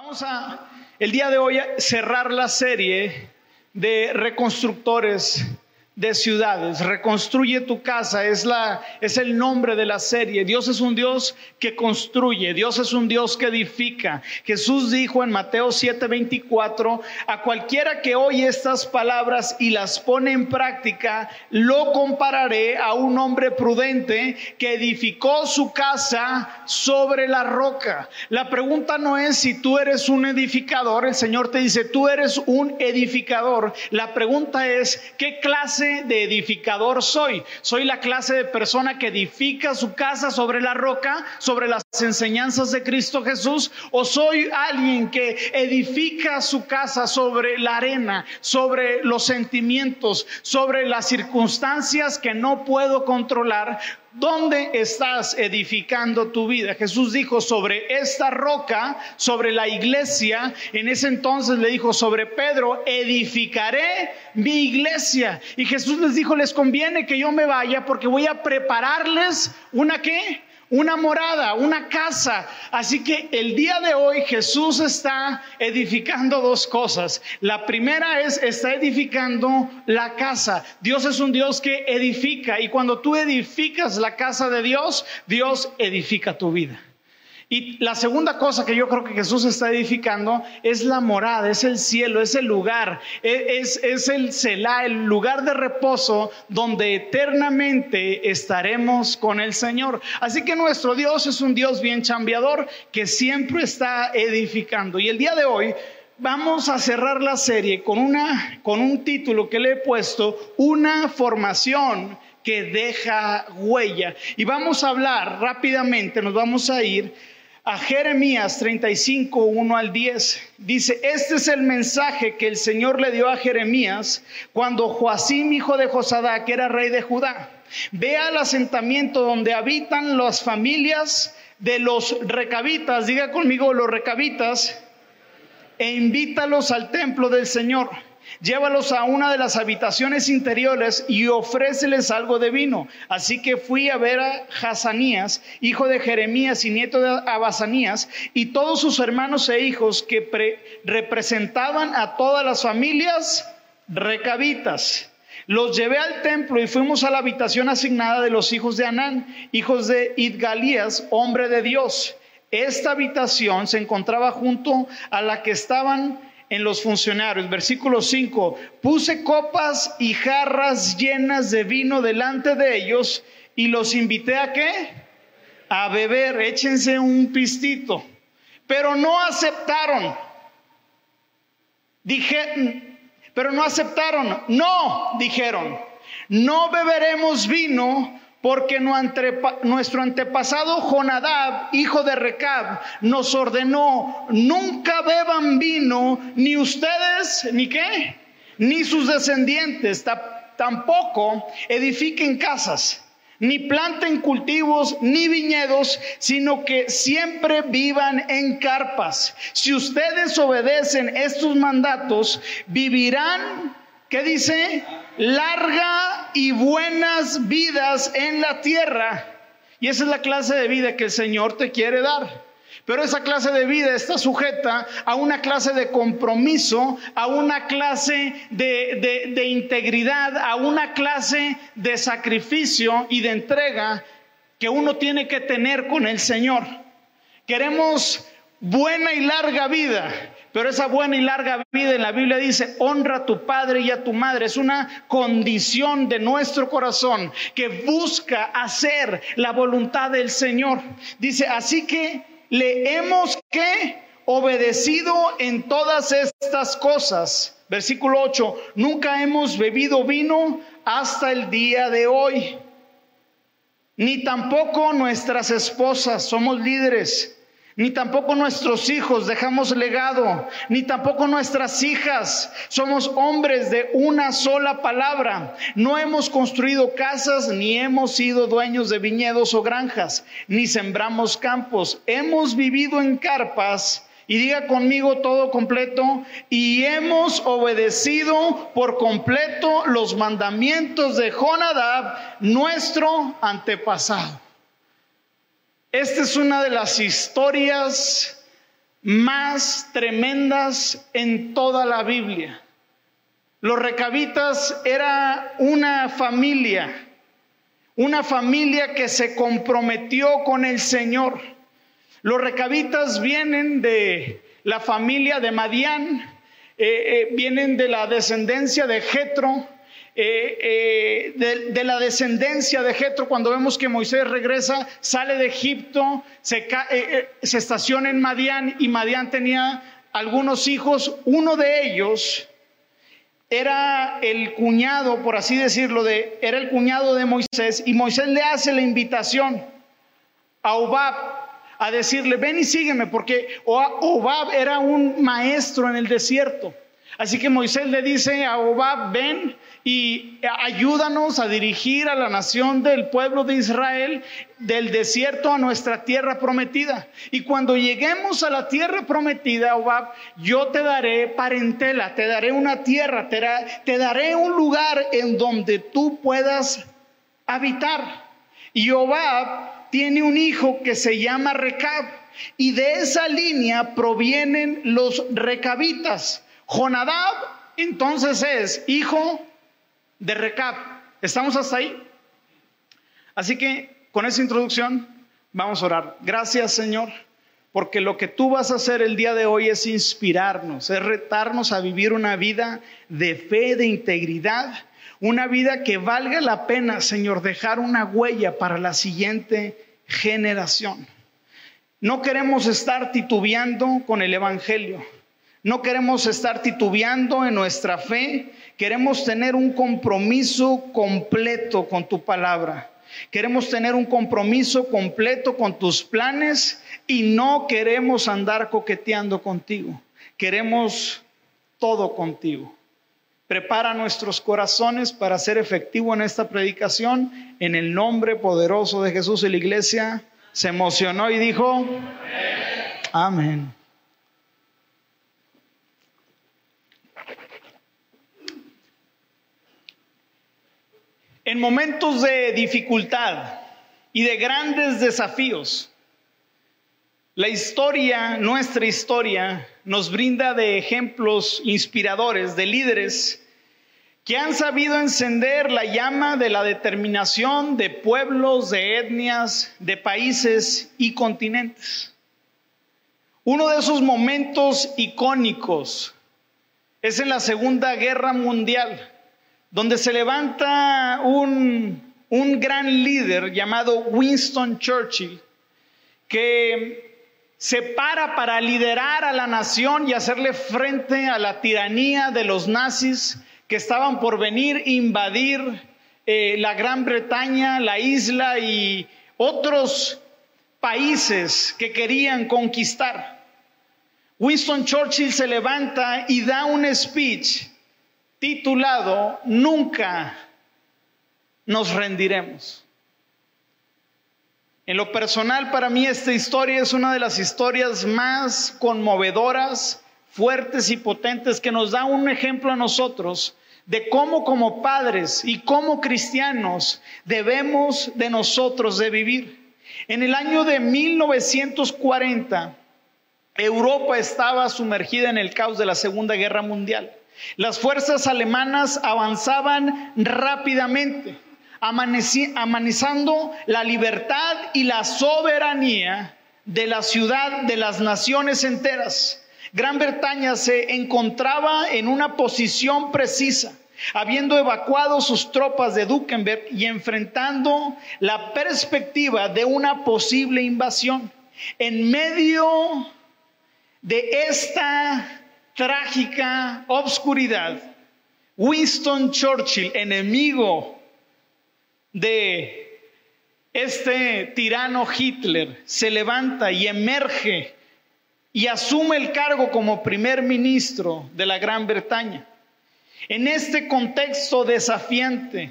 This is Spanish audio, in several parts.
Vamos a el día de hoy cerrar la serie de reconstructores de ciudades. Reconstruye tu casa es la es el nombre de la serie. Dios es un Dios que construye, Dios es un Dios que edifica. Jesús dijo en Mateo 7:24, a cualquiera que oye estas palabras y las pone en práctica, lo compararé a un hombre prudente que edificó su casa sobre la roca. La pregunta no es si tú eres un edificador, el Señor te dice, tú eres un edificador. La pregunta es, ¿qué clase de edificador soy? ¿Soy la clase de persona que edifica su casa sobre la roca, sobre las enseñanzas de Cristo Jesús? ¿O soy alguien que edifica su casa sobre la arena, sobre los sentimientos, sobre las circunstancias que no puedo controlar? ¿Dónde estás edificando tu vida? Jesús dijo sobre esta roca, sobre la iglesia. En ese entonces le dijo sobre Pedro, edificaré mi iglesia. Y Jesús les dijo, les conviene que yo me vaya porque voy a prepararles una qué? Una morada, una casa. Así que el día de hoy Jesús está edificando dos cosas. La primera es, está edificando la casa. Dios es un Dios que edifica y cuando tú edificas la casa de Dios, Dios edifica tu vida. Y la segunda cosa que yo creo que Jesús está edificando es la morada, es el cielo, es el lugar, e, es, es el Selah, el lugar de reposo donde eternamente estaremos con el Señor. Así que nuestro Dios es un Dios bien chambeador que siempre está edificando. Y el día de hoy vamos a cerrar la serie con, una, con un título que le he puesto, una formación que deja huella. Y vamos a hablar rápidamente, nos vamos a ir a Jeremías 35, 1 al 10. Dice, este es el mensaje que el Señor le dio a Jeremías cuando Joacim, hijo de Josadá, que era rey de Judá, ve al asentamiento donde habitan las familias de los recabitas, diga conmigo los recabitas, e invítalos al templo del Señor Llévalos a una de las habitaciones interiores y ofréceles algo de vino. Así que fui a ver a Hazanías, hijo de Jeremías y nieto de Abasanías, y todos sus hermanos e hijos que representaban a todas las familias recabitas. Los llevé al templo y fuimos a la habitación asignada de los hijos de Anán, hijos de Idgalías, hombre de Dios. Esta habitación se encontraba junto a la que estaban en los funcionarios. Versículo 5, puse copas y jarras llenas de vino delante de ellos y los invité a qué? A beber, échense un pistito. Pero no aceptaron. Dije, pero no aceptaron. No, dijeron, no beberemos vino porque nuestro antepasado Jonadab, hijo de Recab, nos ordenó, nunca beban vino, ni ustedes, ni qué, ni sus descendientes, tampoco edifiquen casas, ni planten cultivos, ni viñedos, sino que siempre vivan en carpas. Si ustedes obedecen estos mandatos, vivirán, ¿qué dice? Larga y buenas vidas en la tierra. Y esa es la clase de vida que el Señor te quiere dar. Pero esa clase de vida está sujeta a una clase de compromiso, a una clase de, integridad, a una clase de sacrificio y de entrega que uno tiene que tener con el Señor. Queremos buena y larga vida, pero esa buena y larga vida en la Biblia dice, honra a tu padre y a tu madre. Es una condición de nuestro corazón que busca hacer la voluntad del Señor. Dice, así que le hemos que obedecido en todas estas cosas. Versículo 8, nunca hemos bebido vino hasta el día de hoy. Ni tampoco nuestras esposas somos líderes ni tampoco nuestros hijos dejamos legado, ni tampoco nuestras hijas. Somos hombres de una sola palabra. No hemos construido casas, ni hemos sido dueños de viñedos o granjas, ni sembramos campos. Hemos vivido en carpas. Y diga conmigo todo completo, y hemos obedecido por completo los mandamientos de Jonadab, nuestro antepasado. Esta es una de las historias más tremendas en toda la Biblia. Los recabitas era una familia, una familia que se comprometió con el Señor. Los recabitas vienen de la familia de Madián, eh, eh, vienen de la descendencia de Jetro, eh, de, la descendencia de Jetro, cuando vemos que Moisés regresa, sale de Egipto, se, se estaciona en Madián y Madián tenía algunos hijos, uno de ellos era el cuñado, por así decirlo, de, era el cuñado de Moisés y Moisés le hace la invitación a Obab a decirle, ven y sígueme, porque Obab era un maestro en el desierto. Así que Moisés le dice a Obab, ven y ayúdanos a dirigir a la nación del pueblo de Israel del desierto a nuestra tierra prometida. Y cuando lleguemos a la tierra prometida, Obab, yo te daré parentela, te daré una tierra, te, te daré un lugar en donde tú puedas habitar. Y Obab tiene un hijo que se llama Recab. Y de esa línea provienen los recabitas. Jonadab entonces es hijo de Recab. ¿Estamos hasta ahí? Así que con esa introducción vamos a orar. Gracias Señor, porque lo que tú vas a hacer el día de hoy es inspirarnos, es retarnos a vivir una vida de fe, de integridad, una vida que valga la pena, Señor, dejar una huella para la siguiente generación. No queremos estar titubeando con el Evangelio. No queremos estar titubeando en nuestra fe, queremos tener un compromiso completo con tu palabra. Queremos tener un compromiso completo con tus planes y no queremos andar coqueteando contigo. Queremos todo contigo. Prepara nuestros corazones para ser efectivo en esta predicación. En el nombre poderoso de Jesús y la iglesia se emocionó y dijo, amén. En momentos de dificultad y de grandes desafíos, la historia, nuestra historia, nos brinda de ejemplos inspiradores de líderes que han sabido encender la llama de la determinación de pueblos, de etnias, de países y continentes. Uno de esos momentos icónicos es en la Segunda Guerra Mundial donde se levanta un, un gran líder llamado Winston Churchill, que se para para liderar a la nación y hacerle frente a la tiranía de los nazis que estaban por venir a invadir eh, la Gran Bretaña, la isla y otros países que querían conquistar. Winston Churchill se levanta y da un speech titulado Nunca nos rendiremos. En lo personal, para mí esta historia es una de las historias más conmovedoras, fuertes y potentes que nos da un ejemplo a nosotros de cómo como padres y como cristianos debemos de nosotros de vivir. En el año de 1940, Europa estaba sumergida en el caos de la Segunda Guerra Mundial. Las fuerzas alemanas avanzaban rápidamente, amanizando la libertad y la soberanía de la ciudad, de las naciones enteras. Gran Bretaña se encontraba en una posición precisa, habiendo evacuado sus tropas de Dukenberg y enfrentando la perspectiva de una posible invasión. En medio de esta trágica obscuridad, Winston Churchill, enemigo de este tirano Hitler, se levanta y emerge y asume el cargo como primer ministro de la Gran Bretaña. En este contexto desafiante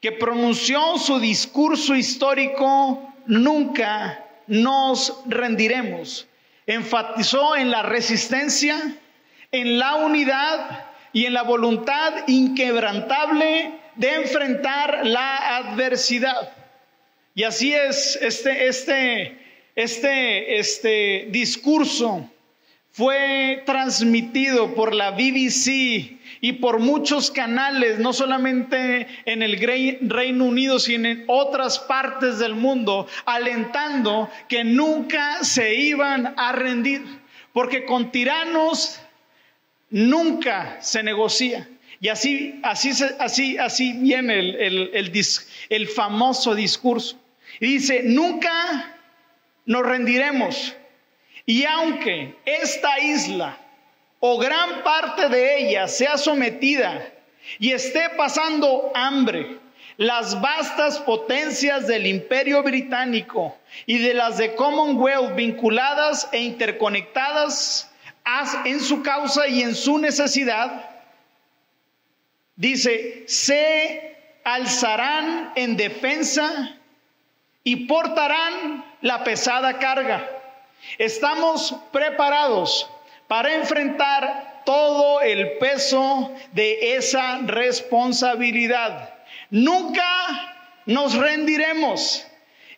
que pronunció su discurso histórico, nunca nos rendiremos enfatizó en la resistencia, en la unidad y en la voluntad inquebrantable de enfrentar la adversidad. Y así es, este, este, este, este discurso fue transmitido por la BBC y por muchos canales, no solamente en el Reino Unido, sino en otras partes del mundo, alentando que nunca se iban a rendir, porque con tiranos nunca se negocia. Y así, así, así, así viene el, el, el famoso discurso. Y dice, nunca nos rendiremos. Y aunque esta isla o gran parte de ella sea sometida y esté pasando hambre, las vastas potencias del imperio británico y de las de Commonwealth vinculadas e interconectadas en su causa y en su necesidad, dice, se alzarán en defensa y portarán la pesada carga. Estamos preparados para enfrentar todo el peso de esa responsabilidad. Nunca nos rendiremos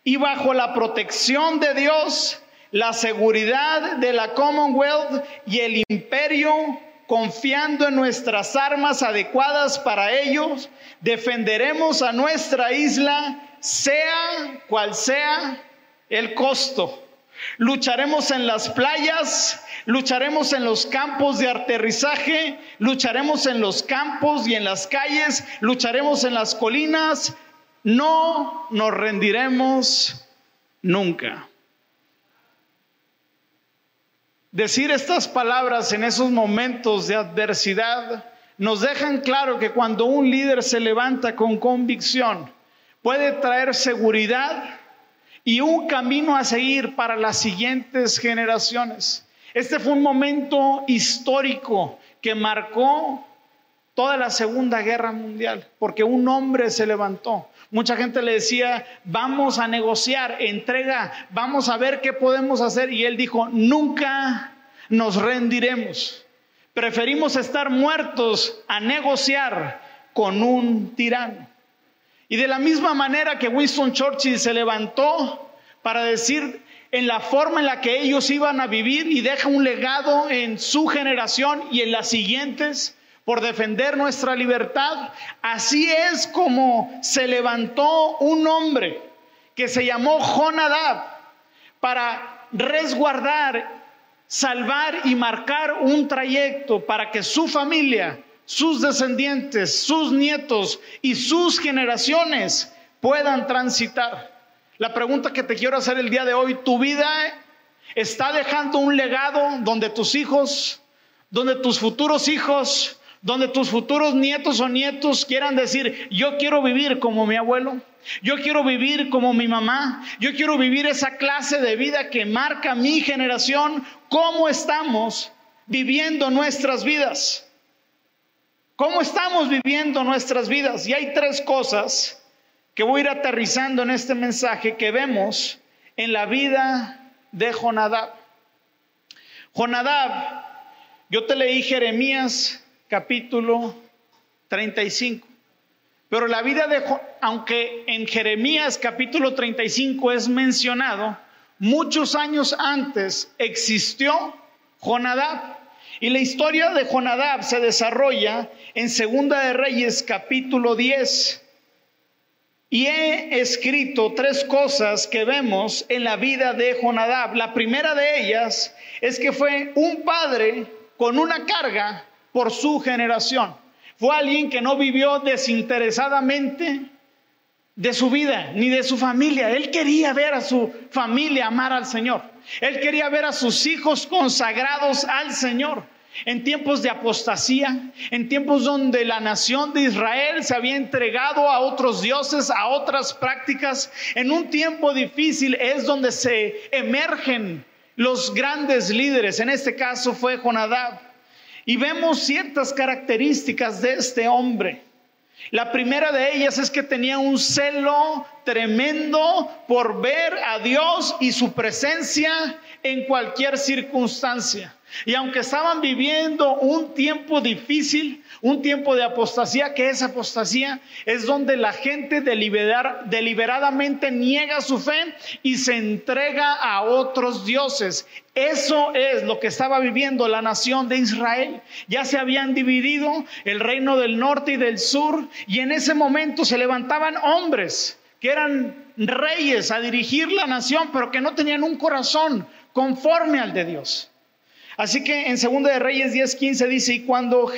y bajo la protección de Dios, la seguridad de la Commonwealth y el imperio, confiando en nuestras armas adecuadas para ellos, defenderemos a nuestra isla sea cual sea el costo. Lucharemos en las playas, lucharemos en los campos de aterrizaje, lucharemos en los campos y en las calles, lucharemos en las colinas. No nos rendiremos nunca. Decir estas palabras en esos momentos de adversidad nos dejan claro que cuando un líder se levanta con convicción, puede traer seguridad y un camino a seguir para las siguientes generaciones. Este fue un momento histórico que marcó toda la Segunda Guerra Mundial, porque un hombre se levantó. Mucha gente le decía, vamos a negociar, entrega, vamos a ver qué podemos hacer. Y él dijo, nunca nos rendiremos. Preferimos estar muertos a negociar con un tirano. Y de la misma manera que Winston Churchill se levantó para decir en la forma en la que ellos iban a vivir y deja un legado en su generación y en las siguientes por defender nuestra libertad, así es como se levantó un hombre que se llamó Jonadab para resguardar, salvar y marcar un trayecto para que su familia sus descendientes, sus nietos y sus generaciones puedan transitar. La pregunta que te quiero hacer el día de hoy, ¿tu vida está dejando un legado donde tus hijos, donde tus futuros hijos, donde tus futuros nietos o nietos quieran decir, yo quiero vivir como mi abuelo, yo quiero vivir como mi mamá, yo quiero vivir esa clase de vida que marca mi generación, cómo estamos viviendo nuestras vidas. ¿Cómo estamos viviendo nuestras vidas? Y hay tres cosas que voy a ir aterrizando en este mensaje que vemos en la vida de Jonadab. Jonadab, yo te leí Jeremías capítulo 35. Pero la vida de, aunque en Jeremías capítulo 35 es mencionado, muchos años antes existió Jonadab. Y la historia de Jonadab se desarrolla en Segunda de Reyes capítulo 10. Y he escrito tres cosas que vemos en la vida de Jonadab. La primera de ellas es que fue un padre con una carga por su generación. Fue alguien que no vivió desinteresadamente de su vida ni de su familia. Él quería ver a su familia amar al Señor. Él quería ver a sus hijos consagrados al Señor. En tiempos de apostasía, en tiempos donde la nación de Israel se había entregado a otros dioses, a otras prácticas, en un tiempo difícil es donde se emergen los grandes líderes. En este caso fue Jonadab. Y vemos ciertas características de este hombre. La primera de ellas es que tenía un celo tremendo por ver a Dios y su presencia en cualquier circunstancia. Y aunque estaban viviendo un tiempo difícil, un tiempo de apostasía, que es apostasía, es donde la gente deliberadamente niega su fe y se entrega a otros dioses. Eso es lo que estaba viviendo la nación de Israel. Ya se habían dividido el reino del norte y del sur y en ese momento se levantaban hombres que eran reyes a dirigir la nación, pero que no tenían un corazón conforme al de Dios. Así que en 2 de Reyes 10:15 dice, y cuando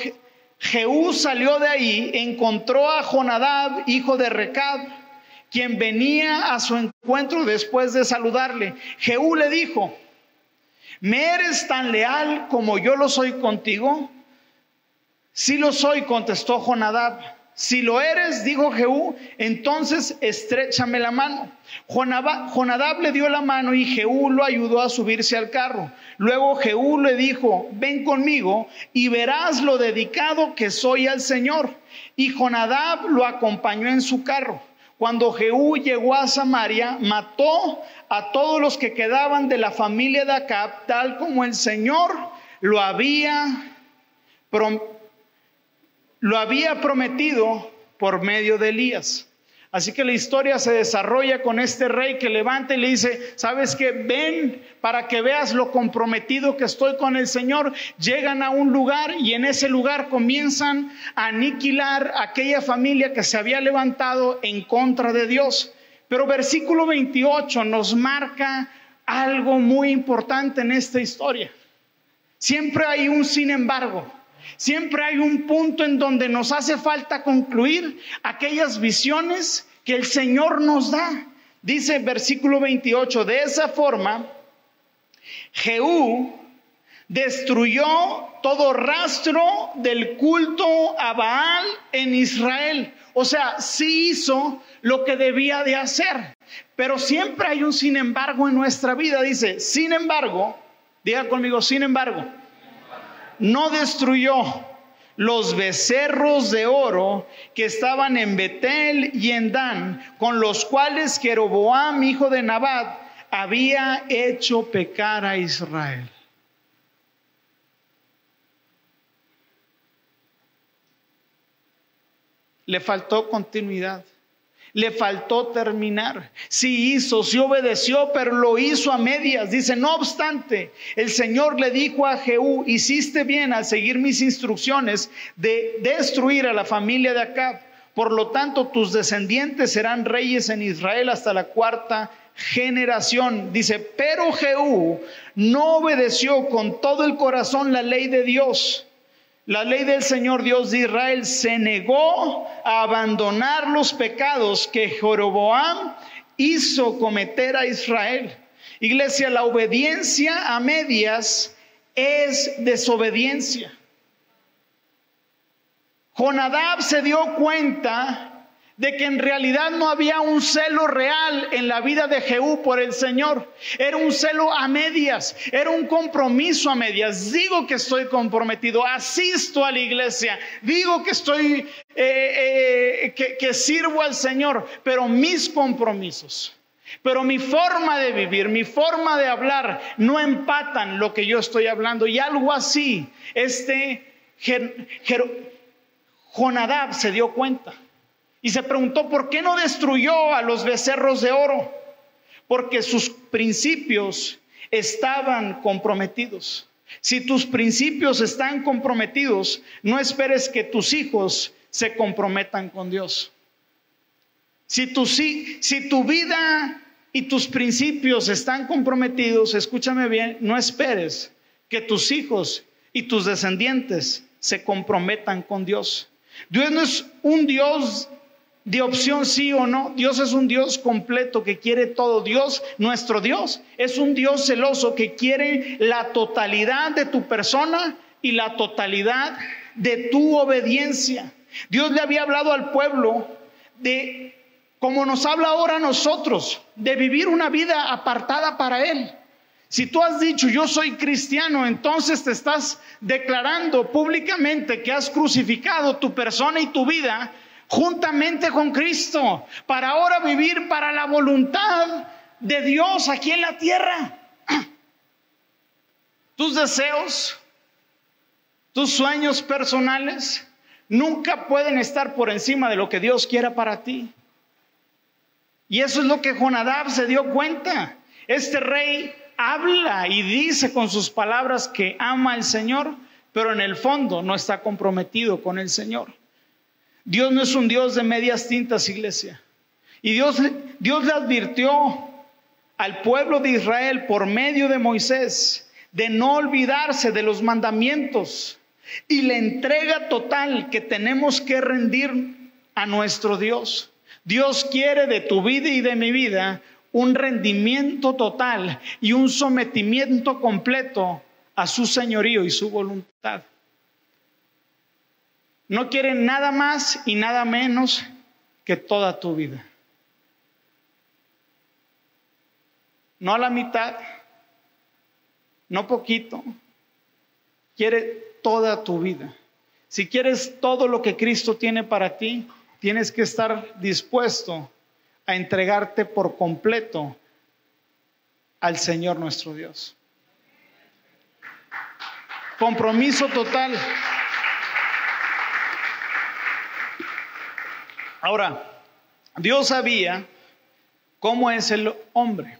Jehú salió de ahí, encontró a Jonadab, hijo de Recab, quien venía a su encuentro después de saludarle. Jehú le dijo, ¿me eres tan leal como yo lo soy contigo? Sí lo soy, contestó Jonadab. Si lo eres, dijo Jehú, entonces estrechame la mano. Jonadab le dio la mano y Jehú lo ayudó a subirse al carro. Luego Jehú le dijo, ven conmigo y verás lo dedicado que soy al Señor. Y Jonadab lo acompañó en su carro. Cuando Jehú llegó a Samaria, mató a todos los que quedaban de la familia de Acab, tal como el Señor lo había prometido lo había prometido por medio de Elías. Así que la historia se desarrolla con este rey que levanta y le dice, sabes que ven para que veas lo comprometido que estoy con el Señor. Llegan a un lugar y en ese lugar comienzan a aniquilar aquella familia que se había levantado en contra de Dios. Pero versículo 28 nos marca algo muy importante en esta historia. Siempre hay un sin embargo. Siempre hay un punto en donde nos hace falta concluir aquellas visiones que el Señor nos da. Dice versículo 28, de esa forma, Jehú destruyó todo rastro del culto a Baal en Israel. O sea, sí hizo lo que debía de hacer. Pero siempre hay un sin embargo en nuestra vida. Dice, sin embargo, diga conmigo, sin embargo no destruyó los becerros de oro que estaban en Betel y en Dan, con los cuales Jeroboam, hijo de Nabat, había hecho pecar a Israel. Le faltó continuidad. Le faltó terminar. Sí hizo, sí obedeció, pero lo hizo a medias. Dice, no obstante, el Señor le dijo a Jehú, hiciste bien al seguir mis instrucciones de destruir a la familia de Acab. Por lo tanto, tus descendientes serán reyes en Israel hasta la cuarta generación. Dice, pero Jehú no obedeció con todo el corazón la ley de Dios la ley del Señor Dios de Israel se negó a abandonar los pecados que Jeroboam hizo cometer a Israel. Iglesia, la obediencia a medias es desobediencia. Jonadab se dio cuenta de que en realidad no había un celo real en la vida de Jehú por el Señor. Era un celo a medias, era un compromiso a medias. Digo que estoy comprometido, asisto a la iglesia, digo que estoy, eh, eh, que, que sirvo al Señor, pero mis compromisos. Pero mi forma de vivir, mi forma de hablar no empatan lo que yo estoy hablando. Y algo así, este Jonadab se dio cuenta. Y se preguntó, ¿por qué no destruyó a los becerros de oro? Porque sus principios estaban comprometidos. Si tus principios están comprometidos, no esperes que tus hijos se comprometan con Dios. Si tu, si, si tu vida y tus principios están comprometidos, escúchame bien, no esperes que tus hijos y tus descendientes se comprometan con Dios. Dios no es un Dios de opción sí o no. Dios es un Dios completo que quiere todo. Dios, nuestro Dios, es un Dios celoso que quiere la totalidad de tu persona y la totalidad de tu obediencia. Dios le había hablado al pueblo de, como nos habla ahora a nosotros, de vivir una vida apartada para Él. Si tú has dicho yo soy cristiano, entonces te estás declarando públicamente que has crucificado tu persona y tu vida juntamente con Cristo, para ahora vivir para la voluntad de Dios aquí en la tierra. tus deseos, tus sueños personales, nunca pueden estar por encima de lo que Dios quiera para ti. Y eso es lo que Jonadab se dio cuenta. Este rey habla y dice con sus palabras que ama al Señor, pero en el fondo no está comprometido con el Señor. Dios no es un Dios de medias tintas, iglesia. Y Dios, Dios le advirtió al pueblo de Israel por medio de Moisés de no olvidarse de los mandamientos y la entrega total que tenemos que rendir a nuestro Dios. Dios quiere de tu vida y de mi vida un rendimiento total y un sometimiento completo a su señorío y su voluntad. No quiere nada más y nada menos que toda tu vida. No a la mitad, no poquito, quiere toda tu vida. Si quieres todo lo que Cristo tiene para ti, tienes que estar dispuesto a entregarte por completo al Señor nuestro Dios. Compromiso total. Ahora, Dios sabía cómo es el hombre.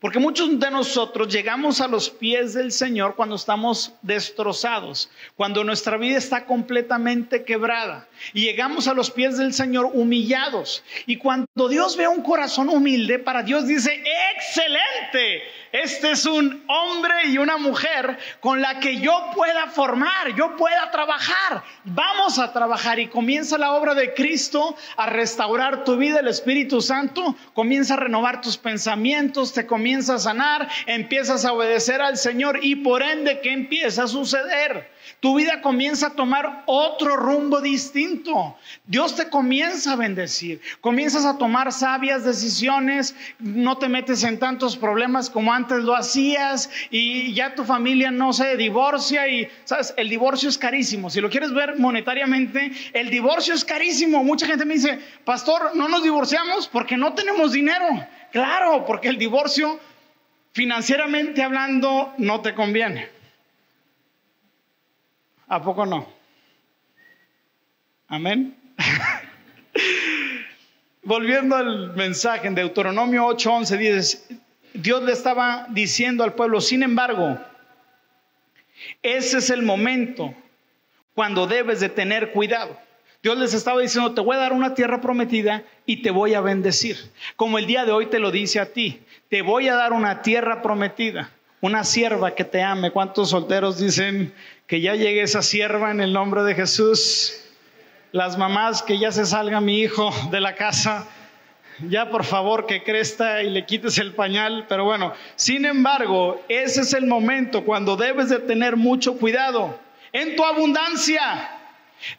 Porque muchos de nosotros llegamos a los pies del Señor cuando estamos destrozados, cuando nuestra vida está completamente quebrada. Y llegamos a los pies del Señor humillados. Y cuando Dios ve un corazón humilde, para Dios dice, excelente, este es un hombre y una mujer con la que yo pueda formar, yo pueda trabajar. Vamos a trabajar y comienza la obra de Cristo a restaurar tu vida. El Espíritu Santo comienza a renovar tus pensamientos, te comienza a sanar, empiezas a obedecer al Señor y por ende, ¿qué empieza a suceder? Tu vida comienza a tomar otro rumbo distinto. Dios te comienza a bendecir. Comienzas a tomar sabias decisiones. No te metes en tantos problemas como antes lo hacías. Y ya tu familia no se divorcia. Y, ¿sabes? El divorcio es carísimo. Si lo quieres ver monetariamente, el divorcio es carísimo. Mucha gente me dice, pastor, no nos divorciamos porque no tenemos dinero. Claro, porque el divorcio, financieramente hablando, no te conviene. ¿A poco no? Amén. Volviendo al mensaje en Deuteronomio 8:11 dice, Dios le estaba diciendo al pueblo, sin embargo, ese es el momento cuando debes de tener cuidado. Dios les estaba diciendo, te voy a dar una tierra prometida y te voy a bendecir. Como el día de hoy te lo dice a ti, te voy a dar una tierra prometida, una sierva que te ame. ¿Cuántos solteros dicen, que ya llegue esa sierva en el nombre de Jesús. Las mamás, que ya se salga mi hijo de la casa. Ya por favor que cresta y le quites el pañal. Pero bueno, sin embargo, ese es el momento cuando debes de tener mucho cuidado en tu abundancia.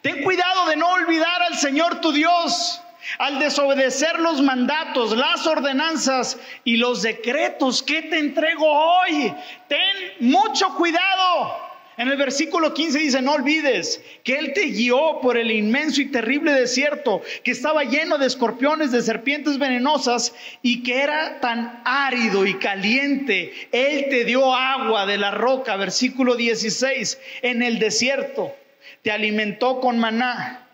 Ten cuidado de no olvidar al Señor tu Dios al desobedecer los mandatos, las ordenanzas y los decretos que te entrego hoy. Ten mucho cuidado. En el versículo 15 dice, no olvides que Él te guió por el inmenso y terrible desierto que estaba lleno de escorpiones, de serpientes venenosas y que era tan árido y caliente. Él te dio agua de la roca, versículo 16, en el desierto. Te alimentó con maná.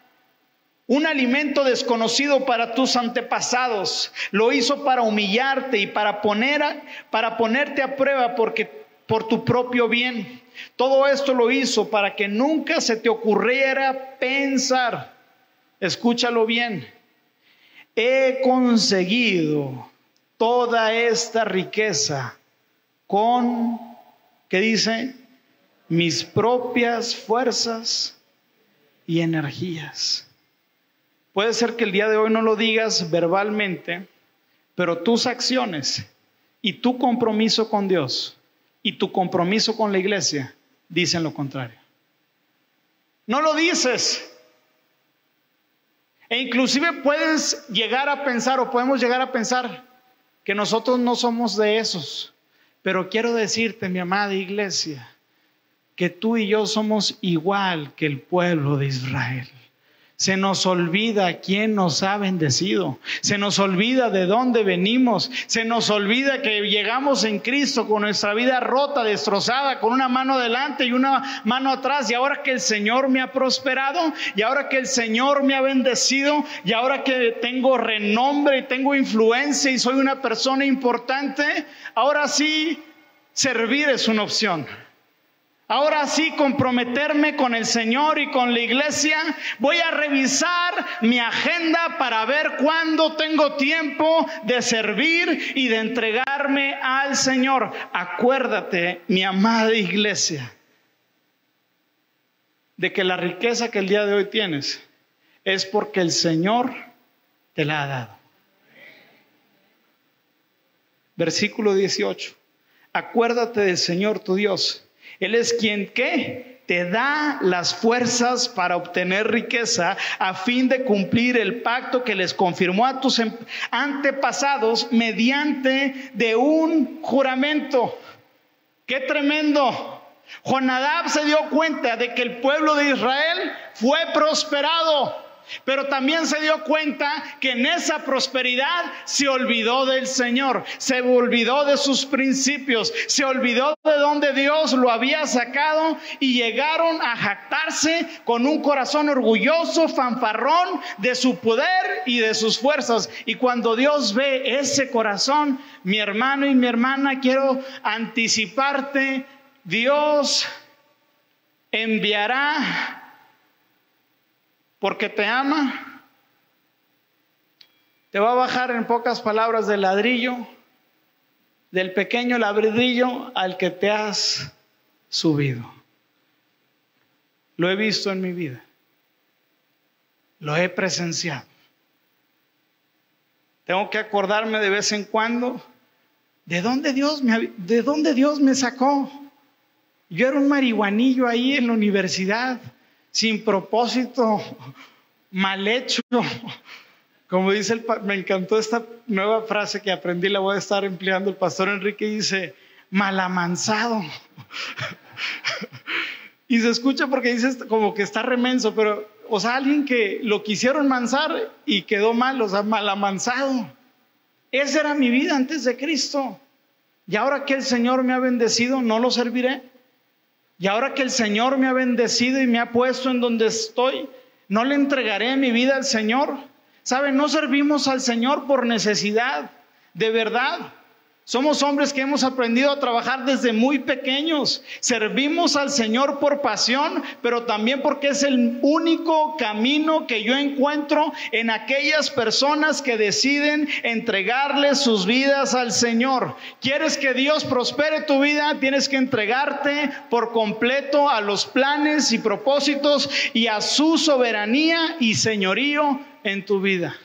Un alimento desconocido para tus antepasados. Lo hizo para humillarte y para, poner para ponerte a prueba porque, por tu propio bien. Todo esto lo hizo para que nunca se te ocurriera pensar, escúchalo bien, he conseguido toda esta riqueza con, ¿qué dice? Mis propias fuerzas y energías. Puede ser que el día de hoy no lo digas verbalmente, pero tus acciones y tu compromiso con Dios y tu compromiso con la iglesia dicen lo contrario. No lo dices. E inclusive puedes llegar a pensar o podemos llegar a pensar que nosotros no somos de esos. Pero quiero decirte, mi amada iglesia, que tú y yo somos igual que el pueblo de Israel. Se nos olvida quién nos ha bendecido. Se nos olvida de dónde venimos. Se nos olvida que llegamos en Cristo con nuestra vida rota, destrozada, con una mano delante y una mano atrás. Y ahora que el Señor me ha prosperado, y ahora que el Señor me ha bendecido, y ahora que tengo renombre y tengo influencia y soy una persona importante, ahora sí, servir es una opción. Ahora sí, comprometerme con el Señor y con la iglesia. Voy a revisar mi agenda para ver cuándo tengo tiempo de servir y de entregarme al Señor. Acuérdate, mi amada iglesia, de que la riqueza que el día de hoy tienes es porque el Señor te la ha dado. Versículo 18. Acuérdate del Señor tu Dios él es quien ¿qué? te da las fuerzas para obtener riqueza a fin de cumplir el pacto que les confirmó a tus em-, antepasados mediante de un juramento. ¡Qué tremendo! Jonadab se dio cuenta de que el pueblo de Israel fue prosperado pero también se dio cuenta que en esa prosperidad se olvidó del Señor, se olvidó de sus principios, se olvidó de donde Dios lo había sacado y llegaron a jactarse con un corazón orgulloso, fanfarrón de su poder y de sus fuerzas. Y cuando Dios ve ese corazón, mi hermano y mi hermana, quiero anticiparte, Dios enviará porque te ama, te va a bajar en pocas palabras del ladrillo, del pequeño ladrillo al que te has subido. Lo he visto en mi vida, lo he presenciado. Tengo que acordarme de vez en cuando de dónde Dios me, de dónde Dios me sacó. Yo era un marihuanillo ahí en la universidad sin propósito, mal hecho. Como dice el, me encantó esta nueva frase que aprendí, la voy a estar empleando. El pastor Enrique dice, malamansado. y se escucha porque dice como que está remenso, pero, o sea, alguien que lo quisieron mansar y quedó mal, o sea, malamansado. Esa era mi vida antes de Cristo. Y ahora que el Señor me ha bendecido, no lo serviré. Y ahora que el Señor me ha bendecido y me ha puesto en donde estoy, no le entregaré mi vida al Señor. ¿Saben? No servimos al Señor por necesidad, de verdad. Somos hombres que hemos aprendido a trabajar desde muy pequeños. Servimos al Señor por pasión, pero también porque es el único camino que yo encuentro en aquellas personas que deciden entregarle sus vidas al Señor. ¿Quieres que Dios prospere tu vida? Tienes que entregarte por completo a los planes y propósitos y a su soberanía y señorío en tu vida.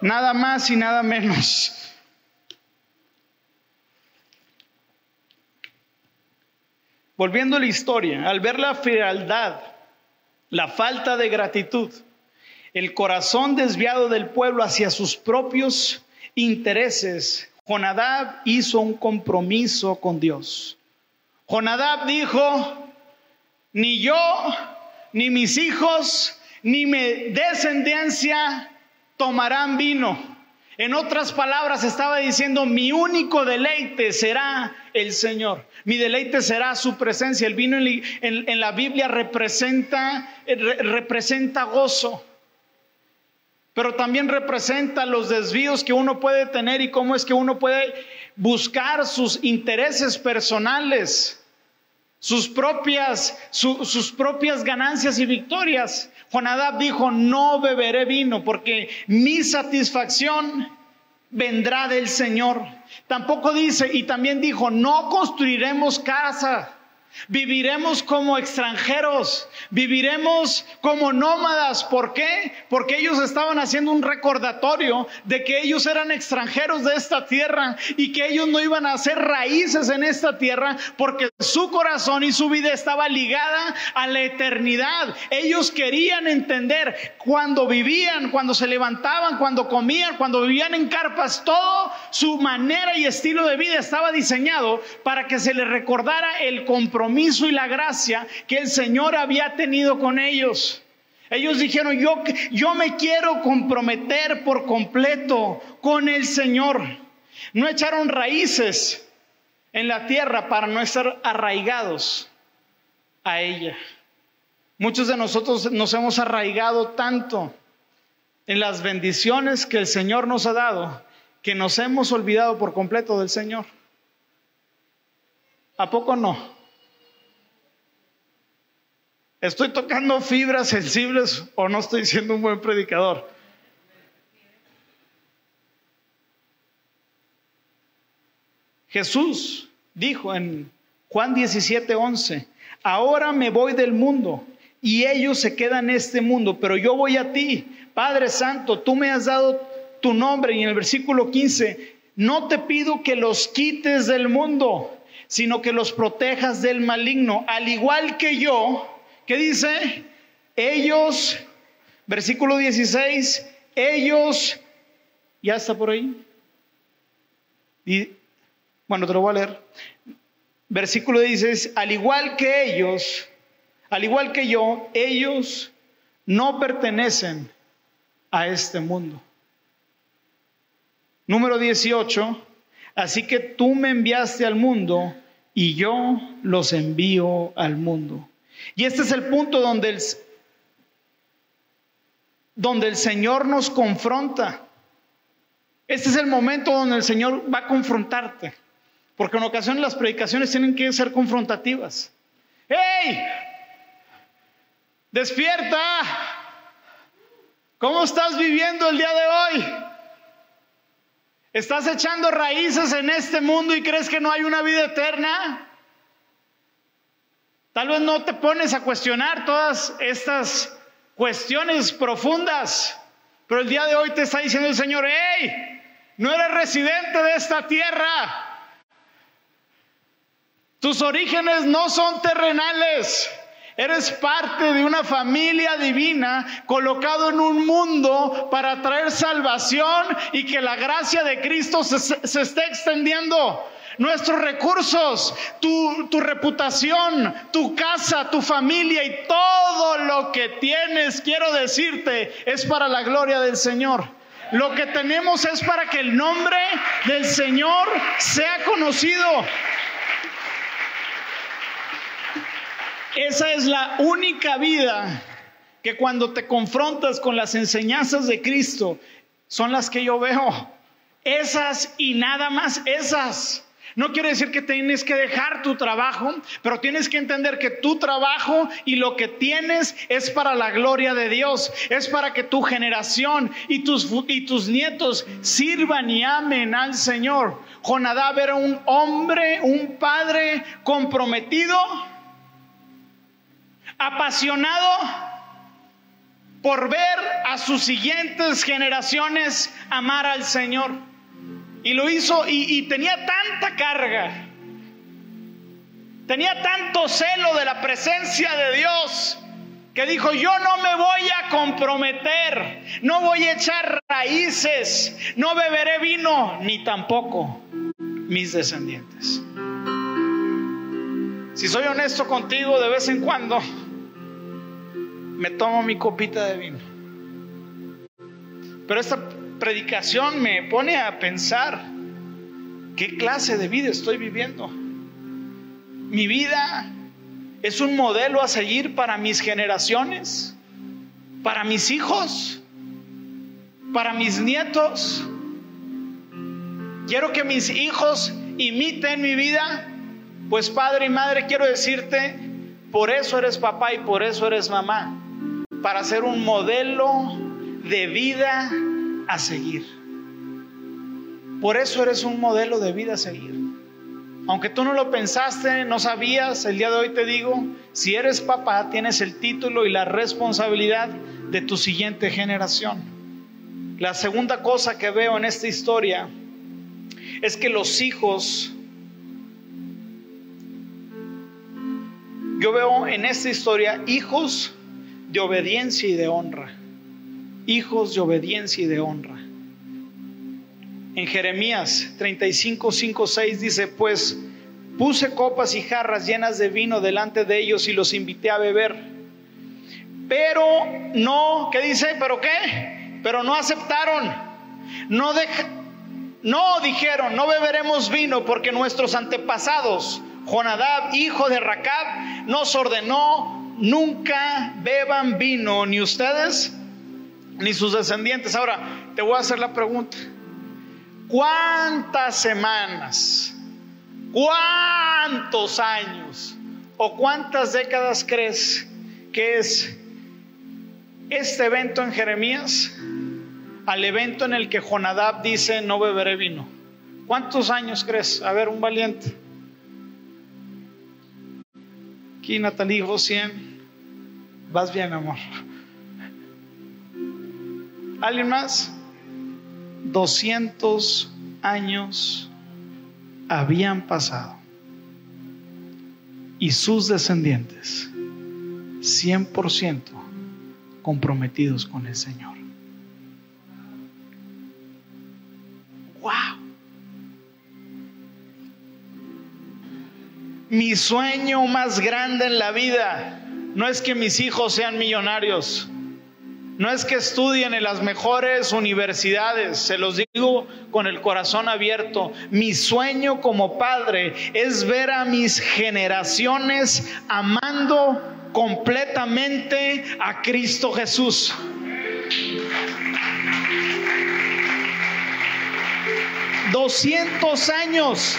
Nada más y nada menos. Volviendo a la historia, al ver la frialdad, la falta de gratitud, el corazón desviado del pueblo hacia sus propios intereses, Jonadab hizo un compromiso con Dios. Jonadab dijo, ni yo, ni mis hijos, ni mi descendencia tomarán vino en otras palabras, estaba diciendo, mi único deleite será el Señor. Mi deleite será su presencia. El vino en, la Biblia representa, representa gozo, pero también representa los desvíos que uno puede tener y cómo es que uno puede buscar sus intereses personales sus propias, sus propias ganancias y victorias. Jonadab dijo, no beberé vino porque mi satisfacción vendrá del Señor. Tampoco dice, y también dijo, no construiremos casa Viviremos como extranjeros, viviremos como nómadas. ¿Por qué? Porque ellos estaban haciendo un recordatorio de que ellos eran extranjeros de esta tierra y que ellos no iban a hacer raíces en esta tierra porque su corazón y su vida estaba ligada a la eternidad. Ellos querían entender cuando vivían, cuando se levantaban, cuando comían, cuando vivían en carpas, todo su manera y estilo de vida estaba diseñado para que se les recordara el compromiso y la gracia que el Señor había tenido con ellos. Ellos dijeron, yo, yo me quiero comprometer por completo con el Señor. No echaron raíces en la tierra para no estar arraigados a ella. Muchos de nosotros nos hemos arraigado tanto en las bendiciones que el Señor nos ha dado que nos hemos olvidado por completo del Señor. ¿A poco no? ¿Estoy tocando fibras sensibles o no estoy siendo un buen predicador? Jesús dijo en Juan 17, 11, ahora me voy del mundo y ellos se quedan en este mundo, pero yo voy a ti, Padre Santo, tú me has dado tu nombre y en el versículo 15, no te pido que los quites del mundo, sino que los protejas del maligno, al igual que yo, ¿Qué dice? Ellos, versículo 16, ellos, ya está por ahí. Y, bueno, te lo voy a leer. Versículo 16, al igual que ellos, al igual que yo, ellos no pertenecen a este mundo. Número 18, así que tú me enviaste al mundo y yo los envío al mundo. Y este es el punto donde el, donde el Señor nos confronta. Este es el momento donde el Señor va a confrontarte. Porque en ocasiones las predicaciones tienen que ser confrontativas. ¡Hey! ¡Despierta! ¿Cómo estás viviendo el día de hoy? ¿Estás echando raíces en este mundo y crees que no hay una vida eterna? Tal vez no te pones a cuestionar todas estas cuestiones profundas, pero el día de hoy te está diciendo el Señor, hey, no eres residente de esta tierra. Tus orígenes no son terrenales. Eres parte de una familia divina colocado en un mundo para traer salvación y que la gracia de Cristo se, se esté extendiendo nuestros recursos, tu, reputación, tu casa, tu familia y todo lo que tienes, quiero decirte, es para la gloria del Señor. Lo que tenemos es para que el nombre del Señor sea conocido. Esa es la única vida que cuando te confrontas con las enseñanzas de Cristo son las que yo veo. Esas y nada más esas. No quiere decir que tienes que dejar tu trabajo, pero tienes que entender que tu trabajo y lo que tienes es para la gloria de Dios, es para que tu generación y tus, y tus nietos sirvan y amen al Señor. Jonadab era un hombre, un padre comprometido, apasionado por ver a sus siguientes generaciones amar al Señor. Y lo hizo y, tenía tanta carga, tenía tanto celo de la presencia de Dios, que dijo, yo no me voy a comprometer, no voy a echar raíces, no beberé vino, ni tampoco mis descendientes. Si soy honesto contigo, de vez en cuando me tomo mi copita de vino. Pero esta predicación me pone a pensar qué clase de vida estoy viviendo. Mi vida es un modelo a seguir para mis generaciones, para mis hijos, para mis nietos. Quiero que mis hijos imiten mi vida. Pues padre y madre, quiero decirte, por eso eres papá y por eso eres mamá, para ser un modelo de vida a seguir. Por eso eres un modelo de vida a seguir. Aunque tú no lo pensaste, no sabías, el día de hoy te digo, si eres papá, tienes el título y la responsabilidad de tu siguiente generación. La segunda cosa que veo en esta historia es que los hijos, yo veo en esta historia hijos de obediencia y de honra hijos de obediencia y de honra. En Jeremías 35, 5, 6 dice, pues puse copas y jarras llenas de vino delante de ellos y los invité a beber. Pero no, ¿qué dice? ¿Pero qué? Pero no aceptaron. No, no dijeron, no beberemos vino porque nuestros antepasados, Jonadab, hijo de Racab, nos ordenó, nunca beban vino, ni ustedes ni sus descendientes. Ahora, te voy a hacer la pregunta. ¿Cuántas semanas, cuántos años o cuántas décadas crees que es este evento en Jeremías al evento en el que Jonadab dice no beberé vino? ¿Cuántos años crees? A ver, un valiente. Aquí Natalie dijo 100. Vas bien, amor. ¿Alguien más? 200 años habían pasado y sus descendientes 100% comprometidos con el Señor. ¡Wow! Mi sueño más grande en la vida no es que mis hijos sean millonarios. No es que estudien en las mejores universidades, se los digo con el corazón abierto. Mi sueño como padre es ver a mis generaciones amando completamente a Cristo Jesús. Doscientos años,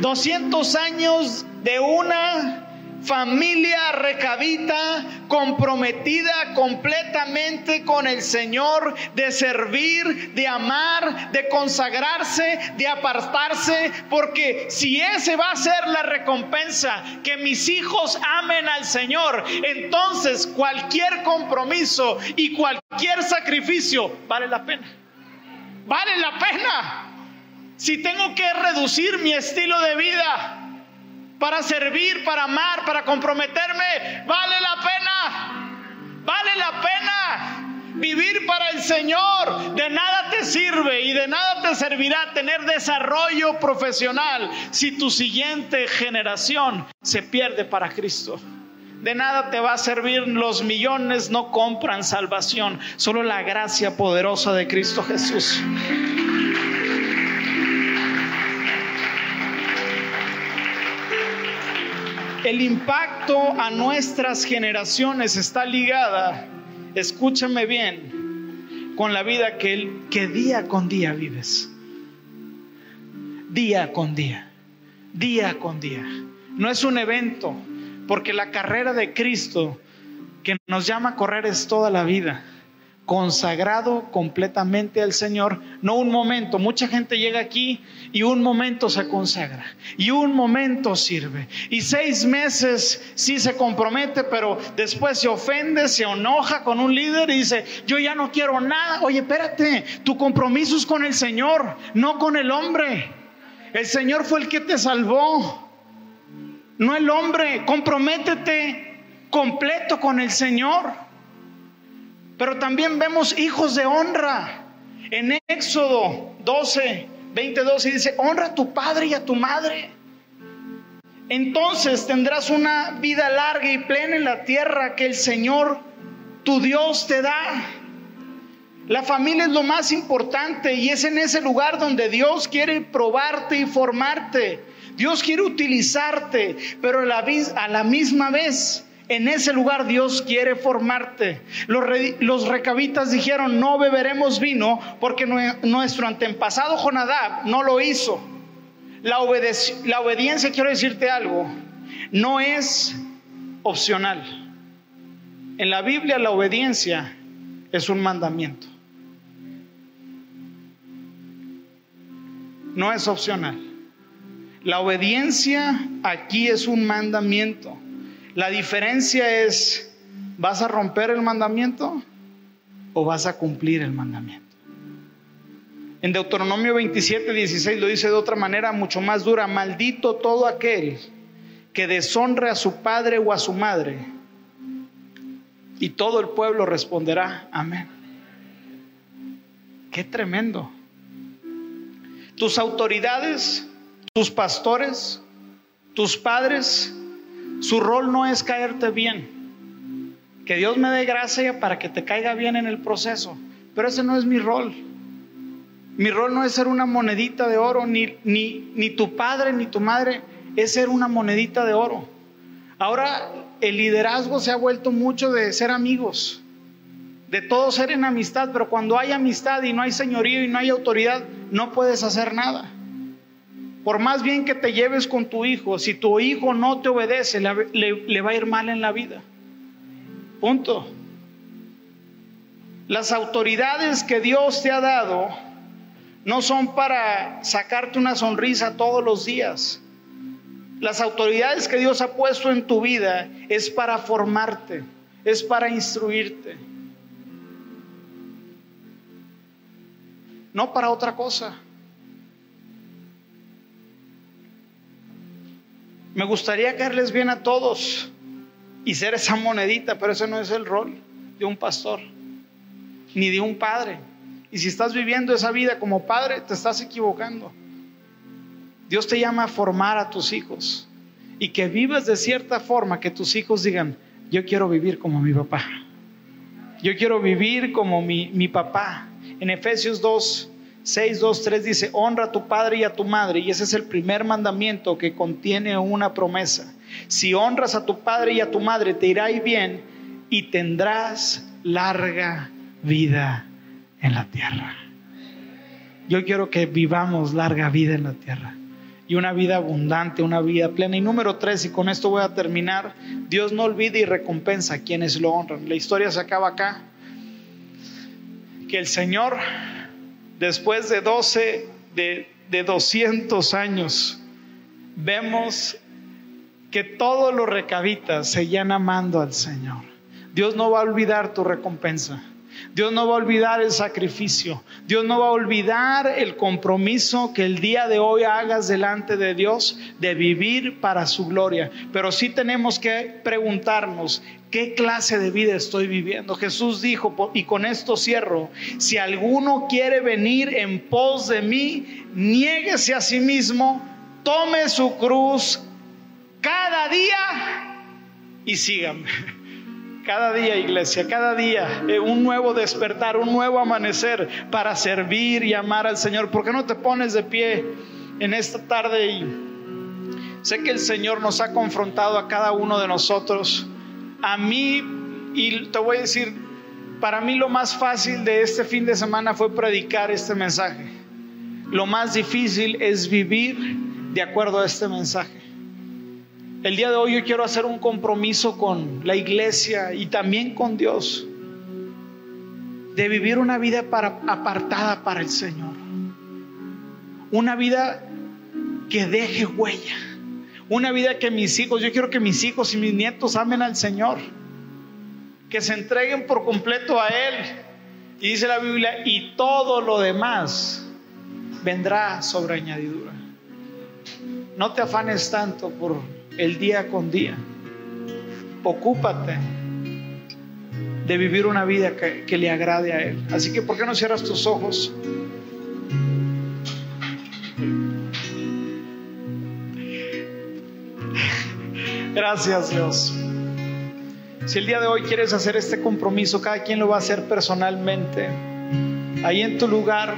doscientos años de una familia recabita comprometida completamente con el Señor, de servir, de amar, de consagrarse, de apartarse, porque si ese va a ser la recompensa, que mis hijos amen al Señor, entonces cualquier compromiso y cualquier sacrificio vale la pena. Vale la pena. Si tengo que reducir mi estilo de vida, para servir, para amar, para comprometerme, vale la pena. Vale la pena vivir para el Señor. De nada te sirve y de nada te servirá tener desarrollo profesional si tu siguiente generación se pierde para Cristo. De nada te va a servir, los millones no compran salvación, solo la gracia poderosa de Cristo Jesús. El impacto a nuestras generaciones está ligada, escúchame bien, con la vida que, que día con día vives. Día con día, día con día. No es un evento, porque la carrera de Cristo que nos llama a correr es toda la vida consagrado completamente al Señor, no un momento. Mucha gente llega aquí y un momento se consagra y un momento sirve. Y seis meses sí se compromete, pero después se ofende, se enoja con un líder y dice, yo ya no quiero nada. Oye, espérate, tu compromiso es con el Señor, no con el hombre. El Señor fue el que te salvó, no el hombre. Comprométete completo con el Señor. Pero también vemos hijos de honra. En Éxodo 12, 22 dice, honra a tu padre y a tu madre. Entonces tendrás una vida larga y plena en la tierra que el Señor, tu Dios, te da. La familia es lo más importante y es en ese lugar donde Dios quiere probarte y formarte. Dios quiere utilizarte, pero a la, a la misma vez en ese lugar Dios quiere formarte. Los, recabitas dijeron, no beberemos vino porque nuestro antepasado Jonadab no lo hizo. La, la obediencia, quiero decirte algo, no es opcional. En la Biblia la obediencia es un mandamiento. No es opcional. La obediencia aquí es un mandamiento. La diferencia es, ¿vas a romper el mandamiento o vas a cumplir el mandamiento? En Deuteronomio 27, 16 lo dice de otra manera mucho más dura, maldito todo aquel que deshonre a su padre o a su madre. Y todo el pueblo responderá, amén. Qué tremendo. Tus autoridades, tus pastores, tus padres, su rol no es caerte bien. Que Dios me dé gracia para que te caiga bien en el proceso. Pero ese no es mi rol. Mi rol no es ser una monedita de oro, ni, ni, ni tu padre ni tu madre es ser una monedita de oro. Ahora el liderazgo se ha vuelto mucho de ser amigos, de todo ser en amistad, pero cuando hay amistad y no hay señorío y no hay autoridad, no puedes hacer nada. Por más bien que te lleves con tu hijo, si tu hijo no te obedece, le, va a ir mal en la vida. Punto. Las autoridades que Dios te ha dado no son para sacarte una sonrisa todos los días. Las autoridades que Dios ha puesto en tu vida es para formarte, es para instruirte. No para otra cosa. Me gustaría caerles bien a todos y ser esa monedita, pero ese no es el rol de un pastor, ni de un padre. Y si estás viviendo esa vida como padre, te estás equivocando. Dios te llama a formar a tus hijos y que vivas de cierta forma que tus hijos digan, yo quiero vivir como mi papá. Yo quiero vivir como mi, mi papá. En Efesios 2, 6, 2, 3 dice, honra a tu padre y a tu madre. Y ese es el primer mandamiento que contiene una promesa. Si honras a tu padre y a tu madre, te irá bien y tendrás larga vida en la tierra. Yo quiero que vivamos larga vida en la tierra y una vida abundante, una vida plena. Y número tres, y con esto voy a terminar, Dios no olvida y recompensa a quienes lo honran. La historia se acaba acá, que el Señor después de 12, de, de 200 años, vemos que todos los recabitas seguían amando al Señor. Dios no va a olvidar tu recompensa. Dios no va a olvidar el sacrificio. Dios no va a olvidar el compromiso que el día de hoy hagas delante de Dios de vivir para su gloria. Pero sí tenemos que preguntarnos, ¿qué clase de vida estoy viviendo? Jesús dijo, y con esto cierro, si alguno quiere venir en pos de mí, niéguese a sí mismo, tome su cruz cada día y sígame. Cada día, iglesia, cada día, eh, un nuevo despertar, un nuevo amanecer para servir y amar al Señor. ¿Por qué no te pones de pie en esta tarde? Y sé que el Señor nos ha confrontado a cada uno de nosotros. A mí, y te voy a decir, para mí lo más fácil de este fin de semana fue predicar este mensaje. Lo más difícil es vivir de acuerdo a este mensaje. El día de hoy yo quiero hacer un compromiso con la iglesia y también con Dios de vivir una vida apartada para el Señor. Una vida que deje huella. Una vida que mis hijos, yo quiero que mis hijos y mis nietos amen al Señor. Que se entreguen por completo a Él. Y dice la Biblia, y todo lo demás vendrá sobre añadidura. No te afanes tanto por el día con día. Ocúpate de vivir una vida que, le agrade a Él. Así que, ¿por qué no cierras tus ojos? Gracias Dios. Si el día de hoy quieres hacer este compromiso, cada quien lo va a hacer personalmente. Ahí en tu lugar,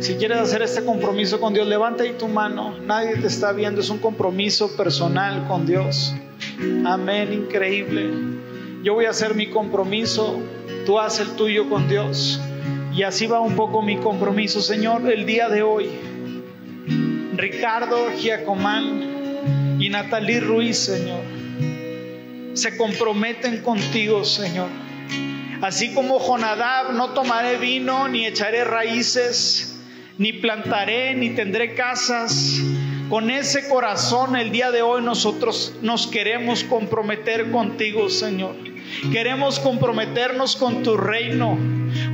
si quieres hacer este compromiso con Dios, levanta ahí tu mano. Nadie te está viendo. Es un compromiso personal con Dios. Amén. Increíble. Yo voy a hacer mi compromiso. Tú haz el tuyo con Dios. Y así va un poco mi compromiso, Señor, el día de hoy. Ricardo Giacomán y Natalie Ruiz, Señor, se comprometen contigo, Señor. Así como Jonadab, no tomaré vino ni echaré raíces ni plantaré, ni tendré casas. Con ese corazón el día de hoy nosotros nos queremos comprometer contigo, Señor. Queremos comprometernos con tu reino.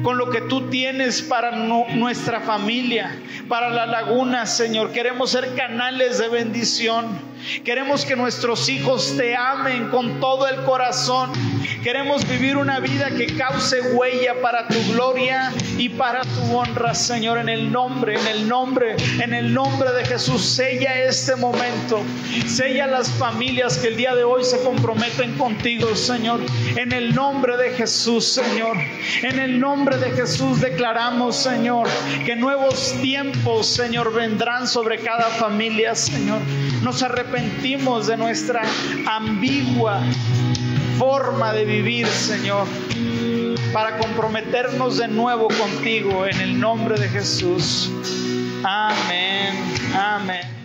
Con lo que tú tienes para nuestra familia, para la laguna, Señor. Queremos ser canales de bendición. Queremos que nuestros hijos te amen con todo el corazón. Queremos vivir una vida que cause huella para tu gloria y para tu honra, Señor, en el nombre, en el nombre, en el nombre de Jesús. Sella este momento. Sella las familias que el día de hoy se comprometen contigo, Señor. En el nombre de Jesús, Señor. En el nombre de Jesús declaramos, Señor, que nuevos tiempos, Señor, vendrán sobre cada familia, Señor. Nos arrepentimos de nuestra ambigua forma de vivir, Señor, para comprometernos de nuevo contigo en el nombre de Jesús. Amén, amén.